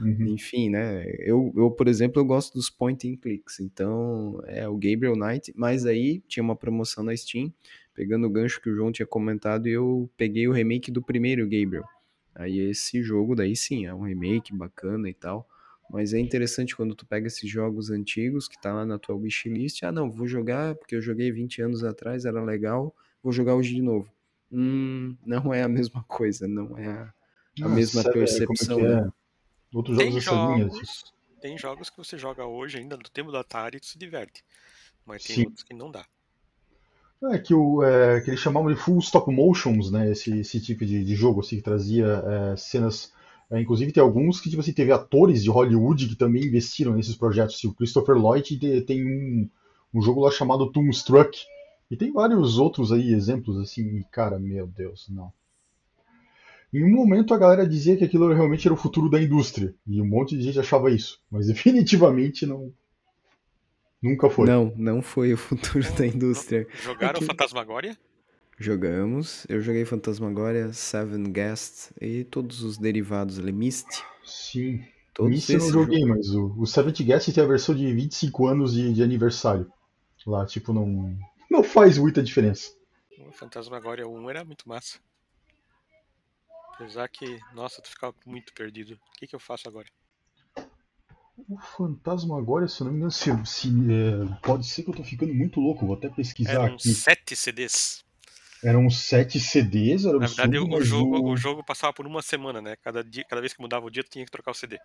Uhum. Enfim, né? Eu, eu, por exemplo, eu gosto dos point and clicks. Então, é o Gabriel Knight, mas aí tinha uma promoção na Steam, pegando o gancho que o João tinha comentado, e eu peguei o remake do primeiro Gabriel. Aí esse jogo daí sim, é um remake bacana e tal. Mas é interessante quando tu pega esses jogos antigos que tá lá na tua wishlist, ah não, vou jogar porque eu joguei 20 anos atrás, era legal, vou jogar hoje de novo. Hum, não é a mesma coisa, não é a, a mesma é percepção. É? Né? Outros jogos tem jogos, tem jogos que você joga hoje ainda no tempo do Atari e tu se diverte. Mas tem Sim. outros que não dá. É que, o, é, que eles chamavam de full stop motions, né? Esse, esse tipo de, de jogo assim, que trazia é, cenas é, inclusive tem alguns que tipo assim, teve atores de Hollywood que também investiram nesses projetos. Assim, o Christopher Lloyd tem um, um jogo lá chamado Toonstruck. E tem vários outros aí exemplos assim, e cara, meu Deus, não. Em um momento a galera dizia que aquilo realmente era o futuro da indústria. E um monte de gente achava isso. Mas definitivamente não. Nunca foi. Não, não foi o futuro da indústria. Jogaram é que... Fantasmagoria? Jogamos. Eu joguei Fantasmagoria, Seven Guests e todos os derivados ali. Myst. Sim. Todos Myst eu não joguei, jogo. mas o, o Seventh Guest tem a versão de 25 anos de, de aniversário. Lá, tipo, não, não faz muita diferença. O Fantasmagoria 1 era muito massa. Apesar que, nossa, tu ficava muito perdido. O que, que eu faço agora? O Fantasmagoria, se não me engano, se, se é, pode ser que eu tô ficando muito louco, vou até pesquisar Eram aqui. sete CDs. Eram sete CDs, era Na verdade, o, jogo, o... o jogo passava por uma semana, né? Cada, dia, cada vez que mudava o dia, tu tinha que trocar o CD.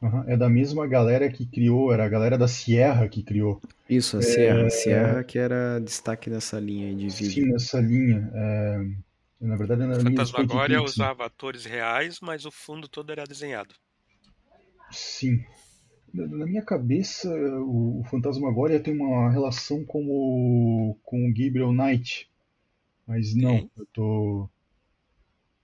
Uhum, é da mesma galera que criou, era a galera da Sierra que criou. Isso, a é, Sierra. É... Sierra que era destaque nessa linha de vídeo. Sim, nessa linha. É... Na verdade, era Fantasmagoria usava atores reais, mas o fundo todo era desenhado. Sim. Na minha cabeça, o Fantasmagoria tem uma relação com o, com o Gabriel Knight, mas não, Sim. eu tô.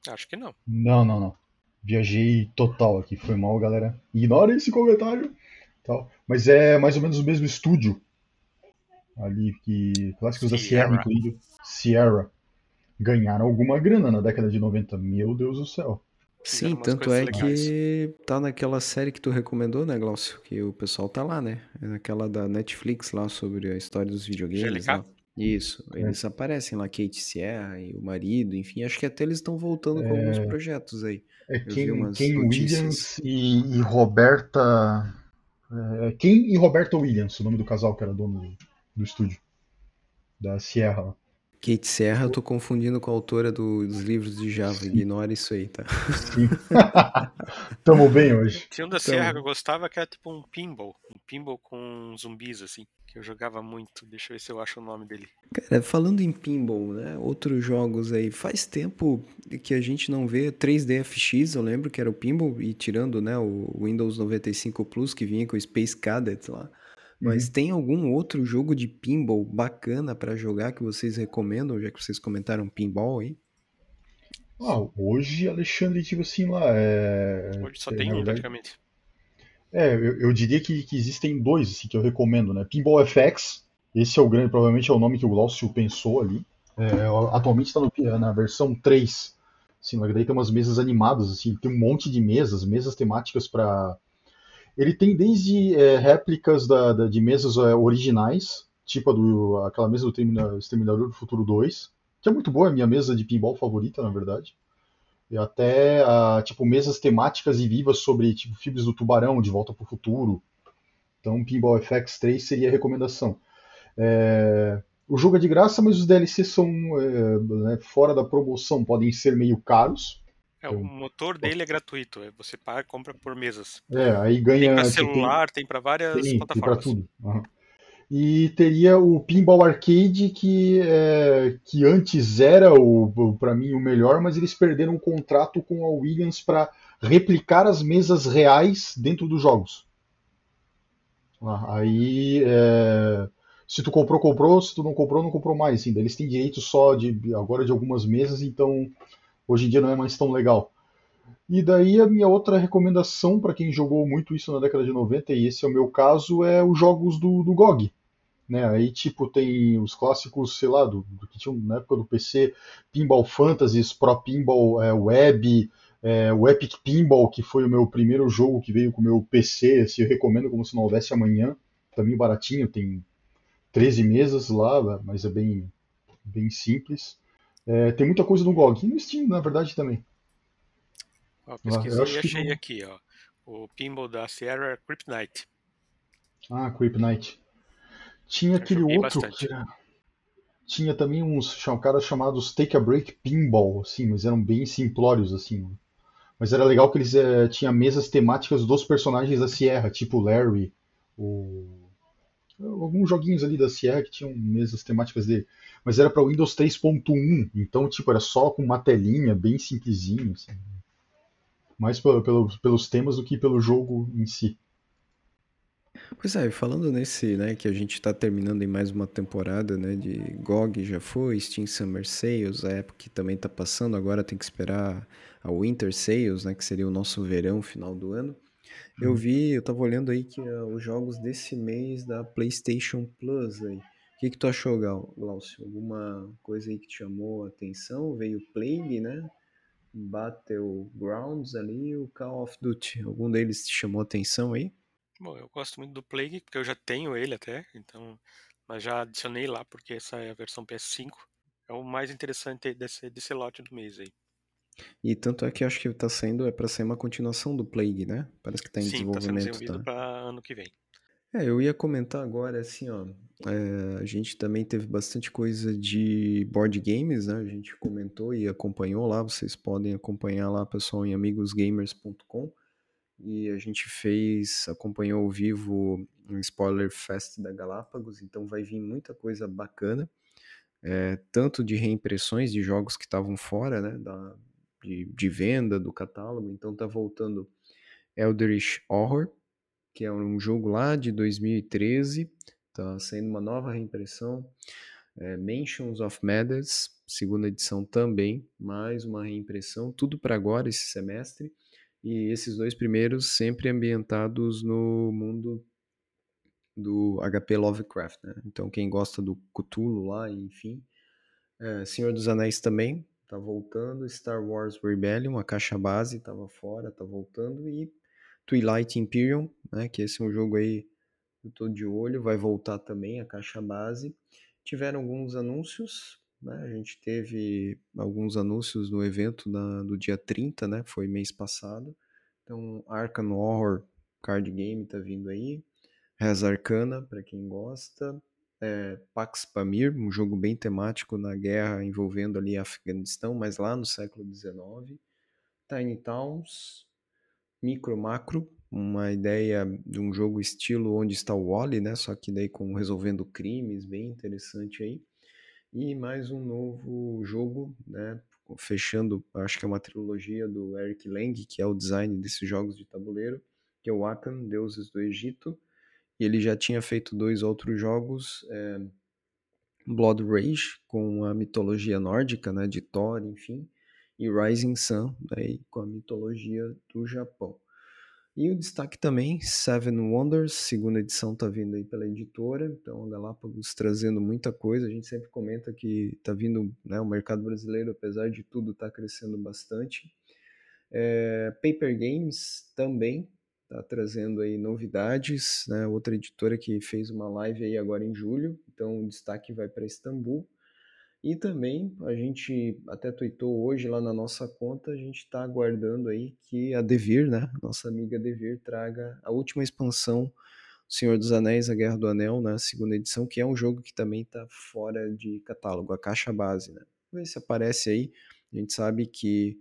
Acho que não. Não, não, não. Viajei total aqui, foi mal, galera. Ignora esse comentário. Tal. Mas é mais ou menos o mesmo estúdio. Ali que. Clássicos da Sierra, incluído. Sierra. Ganharam alguma grana na década de 90. Meu Deus do céu. Sim, tanto é legais. que tá naquela série que tu recomendou, né, Glaucio? Que o pessoal tá lá, né? É naquela da Netflix lá sobre a história dos videogames. Lá. Isso, é. eles aparecem lá, Kate Sierra e o marido, enfim, acho que até eles estão voltando com alguns é. projetos aí. É Ken, Ken Williams e, e Roberta. É, Ken e Roberta Williams, o nome do casal que era dono do, do estúdio, da Sierra. Kate Serra, eu tô confundindo com a autora do, dos livros de Java. Sim. Ignora isso aí, tá? Sim. Tamo bem hoje. Tinha um da Serra que eu gostava que era tipo um pinball. Um pinball com zumbis, assim. Que eu jogava muito. Deixa eu ver se eu acho o nome dele. Cara, falando em pinball, né? Outros jogos aí. Faz tempo que a gente não vê 3DFX, eu lembro que era o pinball. E tirando, né, o Windows 95 Plus que vinha com o Space Cadet lá. Mas uhum. tem algum outro jogo de pinball bacana para jogar que vocês recomendam, já que vocês comentaram pinball aí? Ah, hoje, Alexandre, tipo assim, lá. É... Hoje só é, tem um, verdade... praticamente. É, eu, eu diria que, que, existem dois assim, que eu recomendo, né? Pinball FX, esse é o grande, provavelmente é o nome que o Glaucio pensou ali. É, atualmente está na versão 3. Assim, daí tem umas mesas animadas, assim, tem um monte de mesas, mesas temáticas para ele tem desde é, réplicas da, da, de mesas é, originais, tipo a do, aquela mesa do Exterminador do Futuro 2, que é muito boa, é a minha mesa de pinball favorita, na verdade. E até a, tipo mesas temáticas e vivas sobre tipo fibras do tubarão, de volta para o futuro. Então, Pinball FX 3 seria a recomendação. É, o jogo é de graça, mas os DLCs são é, né, fora da promoção, podem ser meio caros. É, o motor dele é gratuito, é, você paga compra por mesas. É, aí ganha. Tem para celular, tem, tem para várias tem, plataformas. Tem para tudo. Uhum. E teria o Pinball Arcade, que, é, que antes era, o, para mim, o melhor, mas eles perderam um contrato com a Williams para replicar as mesas reais dentro dos jogos. Ah, aí, é, se tu comprou, comprou, se tu não comprou, não comprou mais. Assim, eles têm direito só de agora de algumas mesas, então hoje em dia não é mais tão legal. E daí a minha outra recomendação para quem jogou muito isso na década de 90, e esse é o meu caso, é os jogos do, do GOG. Né? Aí, tipo, tem os clássicos, sei lá, do, do que tinham na época do PC, Pinball Fantasies, Pro Pinball é, Web, é, o Epic Pinball, que foi o meu primeiro jogo que veio com o meu PC, assim, eu recomendo como se não houvesse amanhã, também baratinho, tem 13 mesas lá, mas é bem, bem simples. É, tem muita coisa no GOG, e no Steam, na verdade, também. Ó, pesquisei e achei que... aqui, ó. O pinball da Sierra Kryptonite. Ah, Kryptonite. Tinha Eu aquele outro bastante. que era... Tinha também uns caras chamados Take a Break Pinball, assim, mas eram bem simplórios, assim. Mas era legal que eles é, tinham mesas temáticas dos personagens da Sierra, tipo Larry, o... alguns joguinhos ali da Sierra que tinham mesas temáticas dele. Mas era para Windows 3.1, então tipo era só com uma telinha, bem simplesinho, assim. mais pelo, pelo, pelos temas do que pelo jogo em si. Pois é, falando nesse, né, que a gente está terminando em mais uma temporada, né, de GOG já foi, Steam Summer Sales, a época que também está passando, agora tem que esperar a Winter Sales, né, que seria o nosso verão final do ano. Eu uhum. vi, eu tava olhando aí que uh, os jogos desse mês da PlayStation Plus aí. O que que tu achou, Glaucio? Alguma coisa aí que te chamou a atenção? Veio Plague, né? Battlegrounds ali, o Call of Duty. Algum deles te chamou a atenção aí? Bom, eu gosto muito do Plague, porque eu já tenho ele até, então, mas já adicionei lá porque essa é a versão PS5. É o mais interessante desse, desse lote do mês aí. E tanto é que acho que tá saindo, é para ser uma continuação do Plague, né? Parece que tá em Sim, desenvolvimento. Sim, tá sendo desenvolvido tá? para ano que vem. É, eu ia comentar agora, assim, ó, é, a gente também teve bastante coisa de board games, né? A gente comentou e acompanhou lá, vocês podem acompanhar lá, pessoal, em amigosgamers.com. E a gente fez, acompanhou ao vivo um Spoiler Fest da Galápagos, então vai vir muita coisa bacana, é, tanto de reimpressões de jogos que estavam fora, né, da, de, de venda do catálogo, então tá voltando Eldritch Horror, que é um jogo lá de 2013, tá saindo uma nova reimpressão, é, Mansions of Madness, segunda edição também, mais uma reimpressão, tudo para agora esse semestre, e esses dois primeiros sempre ambientados no mundo do HP Lovecraft, né? Então quem gosta do Cthulhu lá, enfim, é, Senhor dos Anéis também tá voltando, Star Wars Rebellion, a caixa base tava fora, tá voltando e Twilight Imperium, né? Que esse é um jogo aí eu tô de olho, vai voltar também a caixa base. Tiveram alguns anúncios, né? A gente teve alguns anúncios no evento na, do dia 30, né? Foi mês passado. Então, Arkham Horror Card Game tá vindo aí. Res Arcana, para quem gosta. É, Pax Pamir, um jogo bem temático na guerra envolvendo ali Afeganistão, mas lá no século XIX. Tiny Towns, Micro Macro, uma ideia de um jogo estilo onde está o Wally, né? Só que daí com resolvendo crimes, bem interessante aí. E mais um novo jogo, né? Fechando, acho que é uma trilogia do Eric Lang, que é o design desses jogos de tabuleiro, que é o Akan, Deuses do Egito. E ele já tinha feito dois outros jogos, é, Blood Rage, com a mitologia nórdica, né? De Thor, enfim. E Rising Sun, daí com a mitologia do Japão. E o destaque também, Seven Wonders, segunda edição está vindo aí pela editora, então a Galápagos trazendo muita coisa, a gente sempre comenta que está vindo, né, o mercado brasileiro, apesar de tudo, está crescendo bastante. É, Paper Games também está trazendo aí novidades, né, outra editora que fez uma live aí agora em julho, então o destaque vai para Istambul. E também a gente até tweetou hoje lá na nossa conta, a gente está aguardando aí que a Devir, né, nossa amiga Devir, traga a última expansão Senhor dos Anéis, A Guerra do Anel, na né, segunda edição, que é um jogo que também está fora de catálogo, a caixa base, né. Vamos ver se aparece aí. A gente sabe que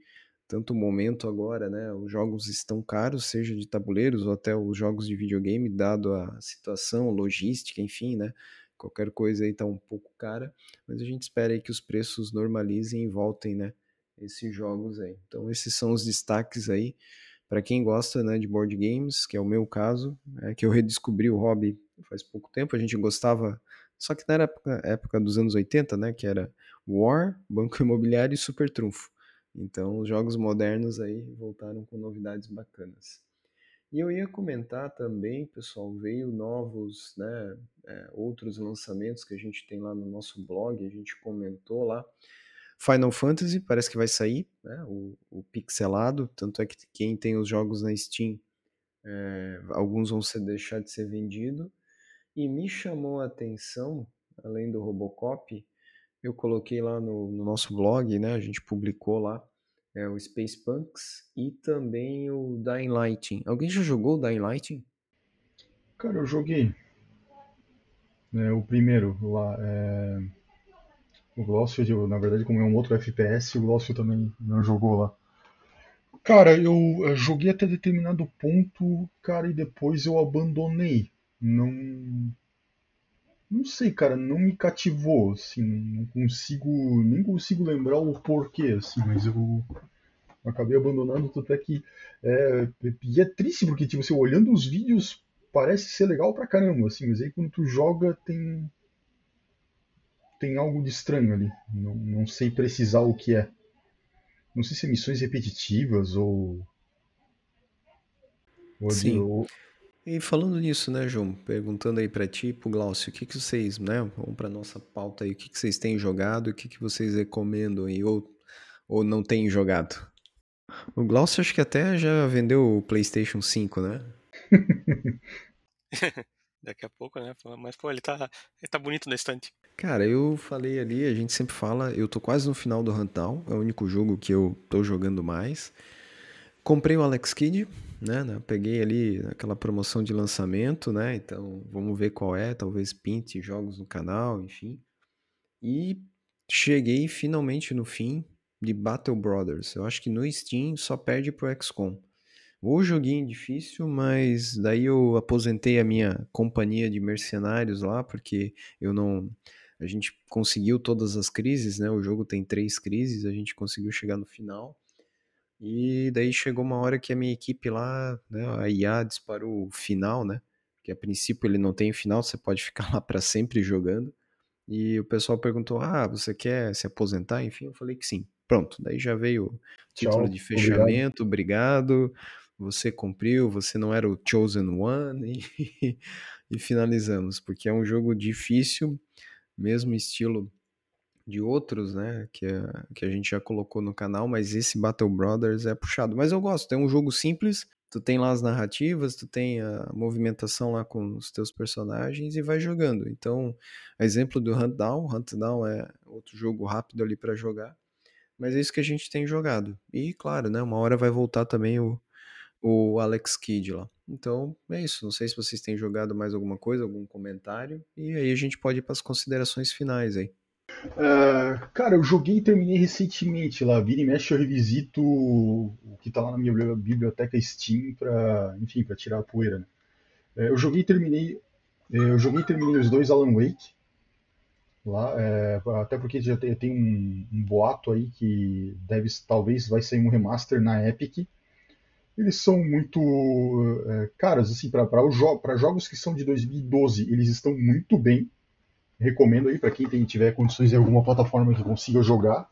tanto momento agora, né, os jogos estão caros, seja de tabuleiros ou até os jogos de videogame, dado a situação, logística, enfim, né, qualquer coisa aí tá um pouco cara, mas a gente espera aí que os preços normalizem e voltem, né, esses jogos aí. Então esses são os destaques aí para quem gosta né, de board games, que é o meu caso, é que eu redescobri o hobby faz pouco tempo. A gente gostava, só que na época, época dos anos 80, né, que era War, Banco Imobiliário e Super Trunfo. Então, os jogos modernos aí voltaram com novidades bacanas. E eu ia comentar também, pessoal, veio novos, né, é, outros lançamentos que a gente tem lá no nosso blog, a gente comentou lá. Final Fantasy parece que vai sair, né, o, o pixelado, tanto é que quem tem os jogos na Steam, é, alguns vão ser, deixar de ser vendido. E me chamou a atenção, além do Robocop, eu coloquei lá no, no nosso blog, né, a gente publicou lá, é o Space Punks e também o Dying Light. Alguém já jogou o Dying Light? Cara, eu joguei. É, o primeiro lá. É... O Glaucio, na verdade, como é um outro FPS, o Glaucio também não jogou lá. Cara, eu joguei até determinado ponto, cara, e depois eu abandonei. Não. Não sei, cara, não me cativou, assim, não consigo, nem consigo lembrar o porquê, assim, mas eu acabei abandonando, tanto é que é, e é triste porque, tipo, assim, olhando os vídeos parece ser legal pra caramba, assim, mas aí quando tu joga tem tem algo de estranho ali, não, não sei precisar o que é. Não sei se é missões repetitivas ou... ou Sim. Ou, e falando nisso, né, João, perguntando aí para ti, pro Glaucio, o que que vocês, né, vamos para nossa pauta aí, o que que vocês têm jogado, o que que vocês recomendam aí, ou, ou não têm jogado? O Glaucio acho que até já vendeu o PlayStation 5, né? Daqui a pouco, né? Mas, pô, ele tá, ele tá bonito na estante. Cara, eu falei ali, a gente sempre fala, eu tô quase no final do Huntdown, é o único jogo que eu tô jogando mais. Comprei o Alex Kidd, né, né? Peguei ali aquela promoção de lançamento, né? Então vamos ver qual é, talvez pinte jogos no canal, enfim. E cheguei finalmente no fim de Battle Brothers. Eu acho que no Steam só perde pro XCOM. O joguinho difícil, mas daí eu aposentei a minha companhia de mercenários lá, porque eu não. A gente conseguiu todas as crises, né? O jogo tem três crises, a gente conseguiu chegar no final. E daí chegou uma hora que a minha equipe lá, né, a IA disparou o final, né? Que a princípio ele não tem final, você pode ficar lá para sempre jogando. E o pessoal perguntou: "Ah, você quer se aposentar?" Enfim, eu falei que sim. Pronto, daí já veio o título Tchau, de fechamento, obrigado. obrigado. Você cumpriu, você não era o chosen one e, e finalizamos, porque é um jogo difícil, mesmo estilo de outros, né, que, é, que a gente já colocou no canal, mas esse Battle Brothers é puxado. Mas eu gosto, é um jogo simples, tu tem lá as narrativas, tu tem a movimentação lá com os teus personagens e vai jogando. Então, exemplo do Hunt Down, Hunt Down é outro jogo rápido ali para jogar, mas é isso que a gente tem jogado. E claro, né, uma hora vai voltar também o, o Alex Kidd lá. Então, é isso. Não sei se vocês têm jogado mais alguma coisa, algum comentário, e aí a gente pode ir para as considerações finais aí. Uh, cara, eu joguei e terminei recentemente lá. Vira e mexe eu revisito o que tá lá na minha biblioteca Steam pra, enfim, pra tirar a poeira. Né? Uh, eu joguei e terminei. Uh, eu joguei e terminei os dois Alan Wake. Lá, é, até porque já tem, tem um, um, boato aí que deve, talvez vai sair um remaster na Epic. Eles são muito é, caras, assim, para jo jogos que são de 2012, eles estão muito bem recomendo aí para quem tem, tiver condições de alguma plataforma que consiga jogar.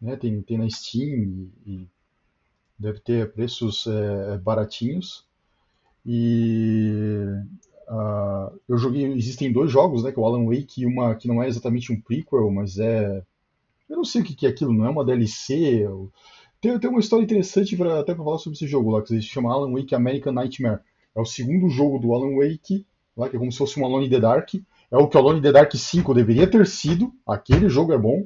Né? Tem, tem na Steam e, e deve ter preços é, baratinhos. E uh, eu joguei. Existem dois jogos, né? Que é o Alan Wake e uma que não é exatamente um prequel, mas é. Eu não sei o que, que é aquilo, não é uma DLC. Tem, tem uma história interessante pra, até para falar sobre esse jogo lá, que se chama Alan Wake American Nightmare. É o segundo jogo do Alan Wake, lá, que é como se fosse um Alone in the Dark, é o que o Alone in the Dark 5 deveria ter sido. Aquele jogo é bom.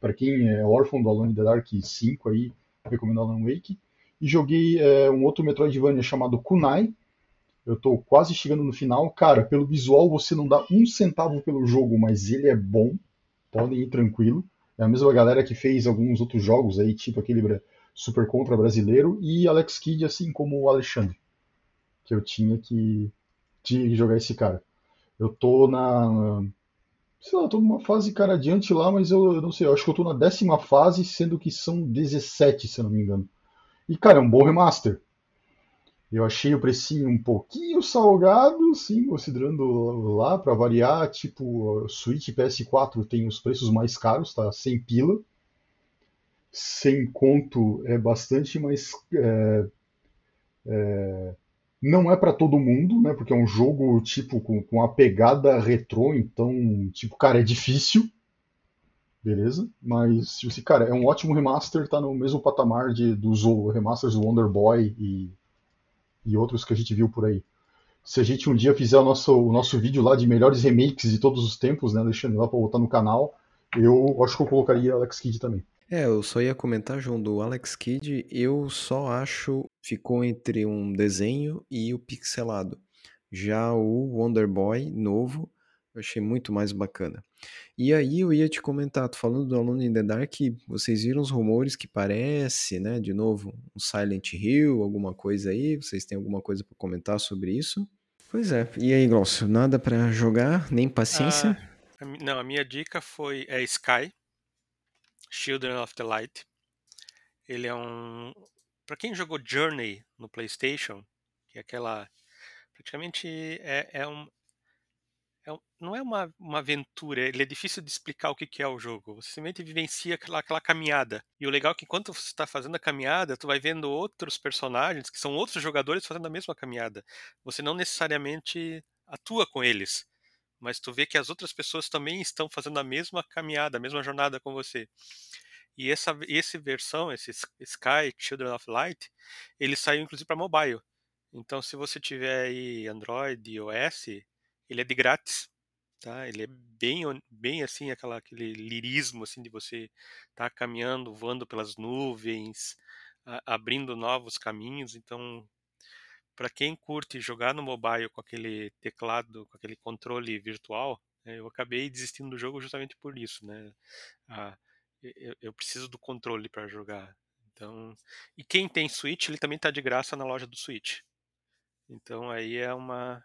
Para quem é órfão do Alone in the Dark 5 aí, recomendo Alan Wake. E joguei é, um outro Metroidvania chamado Kunai. Eu estou quase chegando no final. Cara, pelo visual você não dá um centavo pelo jogo, mas ele é bom. Podem ir tranquilo. É a mesma galera que fez alguns outros jogos aí, tipo aquele Super Contra brasileiro. E Alex Kidd, assim como o Alexandre. Que eu tinha que, tinha que jogar esse cara. Eu tô na. Sei lá, tô numa fase cara adiante lá, mas eu, eu não sei, eu acho que eu tô na décima fase, sendo que são 17, se eu não me engano. E, cara, é um bom remaster. Eu achei o precinho um pouquinho salgado, sim, considerando lá para variar, tipo, Switch e PS4 tem os preços mais caros, tá? Sem pila. Sem conto é bastante, mas é, é, não é para todo mundo, né? Porque é um jogo tipo com, com a pegada retrô, então, tipo, cara, é difícil beleza? Mas, tipo assim, cara, é um ótimo remaster, tá no mesmo patamar de, dos remasters do Wonder Boy e, e outros que a gente viu por aí. Se a gente um dia fizer o nosso, o nosso vídeo lá de melhores remakes de todos os tempos, né, Alexandre, lá pra botar no canal, eu acho que eu colocaria Alex Kidd também. É, eu só ia comentar, João, do Alex Kidd, eu só acho ficou entre um desenho e o pixelado. Já o Wonder Boy novo, eu achei muito mais bacana. E aí eu ia te comentar, tô falando do Alone in the Dark, vocês viram os rumores que parece, né, de novo, um Silent Hill, alguma coisa aí? Vocês têm alguma coisa para comentar sobre isso? Pois é. E aí, Glaucio, nada para jogar, nem paciência? Ah, não, a minha dica foi é Sky, Children of the Light. Ele é um para quem jogou Journey no PlayStation, que é aquela praticamente é, é um é, não é uma, uma aventura, ele é difícil de explicar o que, que é o jogo. Você simplesmente vivencia aquela, aquela caminhada. E o legal é que enquanto você está fazendo a caminhada, tu vai vendo outros personagens, que são outros jogadores fazendo a mesma caminhada. Você não necessariamente atua com eles, mas tu vê que as outras pessoas também estão fazendo a mesma caminhada, a mesma jornada com você. E essa esse versão, esse Sky Children of Light, ele saiu inclusive para mobile. Então, se você tiver aí Android e iOS, ele é de grátis, tá? Ele é bem, bem assim, aquela, aquele lirismo assim de você estar tá caminhando, voando pelas nuvens, a, abrindo novos caminhos. Então, para quem curte jogar no mobile com aquele teclado, com aquele controle virtual, né, eu acabei desistindo do jogo justamente por isso, né? Ah, eu, eu preciso do controle para jogar. Então, e quem tem Switch, ele também está de graça na loja do Switch. Então aí é uma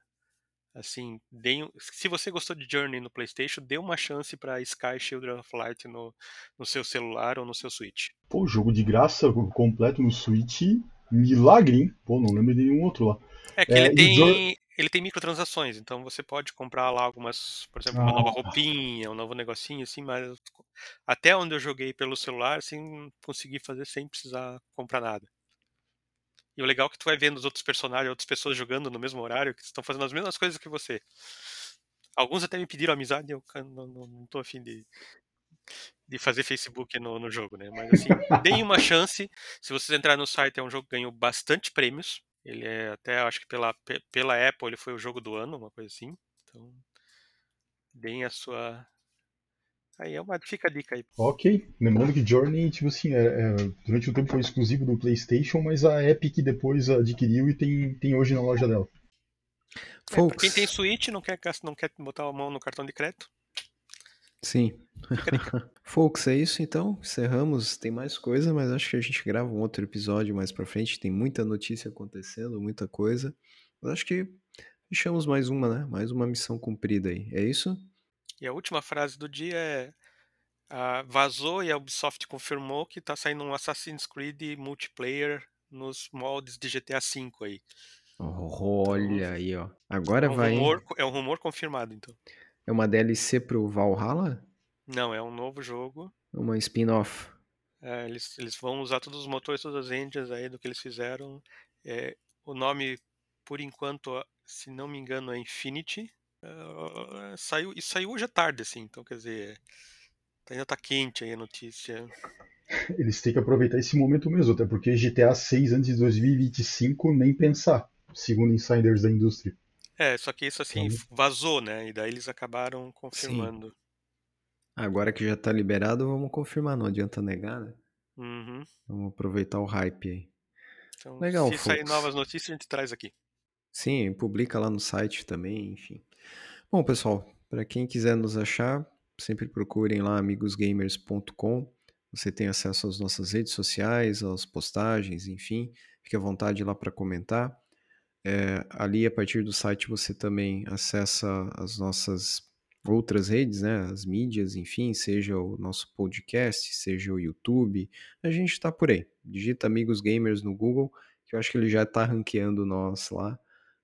Assim, deem, se você gostou de Journey no PlayStation, dê uma chance para Sky Children of Light no, no seu celular ou no seu Switch. Pô, jogo de graça completo no Switch, milagre, hein? Pô, não lembro de nenhum outro lá. É que é, ele, tem, ele tem microtransações, então você pode comprar lá algumas, por exemplo, uma ah. nova roupinha, um novo negocinho, assim, mas até onde eu joguei pelo celular, assim, consegui fazer sem precisar comprar nada. E o legal é que tu vai vendo os outros personagens, outras pessoas jogando no mesmo horário, que estão fazendo as mesmas coisas que você. Alguns até me pediram amizade e eu não, não, não tô afim de, de fazer Facebook no, no jogo, né? Mas assim, deem uma chance. Se vocês entrarem no site, é um jogo que ganhou bastante prêmios. Ele é até, acho que pela, pela Apple, ele foi o jogo do ano, uma coisa assim. Então, deem a sua, Aí é uma, fica a dica aí. Ok. Lembrando que Journey, tipo assim, é, é, durante um tempo foi exclusivo do PlayStation, mas a Epic depois adquiriu e tem, tem hoje na loja dela. É, quem tem Switch não quer, não quer botar a mão no cartão de crédito. Sim. Folks, é isso então. Encerramos. Tem mais coisa, mas acho que a gente grava um outro episódio mais pra frente. Tem muita notícia acontecendo, muita coisa. Mas acho que fechamos mais uma, né? Mais uma missão cumprida aí. É isso? E a última frase do dia é: ah, vazou e a Ubisoft confirmou que está saindo um Assassin's Creed multiplayer nos moldes de GTA V aí. Olha então, aí, ó. Agora é um vai. Rumor, é um rumor confirmado, então. É uma DLC pro Valhalla? Não, é um novo jogo. Uma spin-off. É, eles, eles vão usar todos os motores, todas as engines aí do que eles fizeram. É, o nome, por enquanto, se não me engano, é Infinity. Uh, saiu, isso saiu hoje à tarde, assim, então quer dizer, ainda tá quente aí a notícia. Eles têm que aproveitar esse momento mesmo, até porque GTA 6 antes de 2025 nem pensar, segundo insiders da indústria. É, só que isso assim então... vazou, né? E daí eles acabaram confirmando. Sim. Agora que já tá liberado, vamos confirmar, não adianta negar, né? Uhum. Vamos aproveitar o hype aí. Então, Legal, se sair novas notícias, a gente traz aqui. Sim, publica lá no site também, enfim. Bom, pessoal, para quem quiser nos achar, sempre procurem lá amigosgamers.com. Você tem acesso às nossas redes sociais, às postagens, enfim. Fique à vontade lá para comentar. É, ali, a partir do site, você também acessa as nossas outras redes, né? As mídias, enfim, seja o nosso podcast, seja o YouTube. A gente está por aí. Digita Amigos Gamers no Google que eu acho que ele já tá ranqueando nós lá,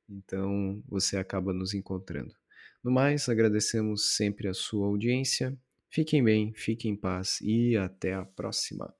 então você acaba nos encontrando. No mais, agradecemos sempre a sua audiência. Fiquem bem, fiquem em paz e até a próxima.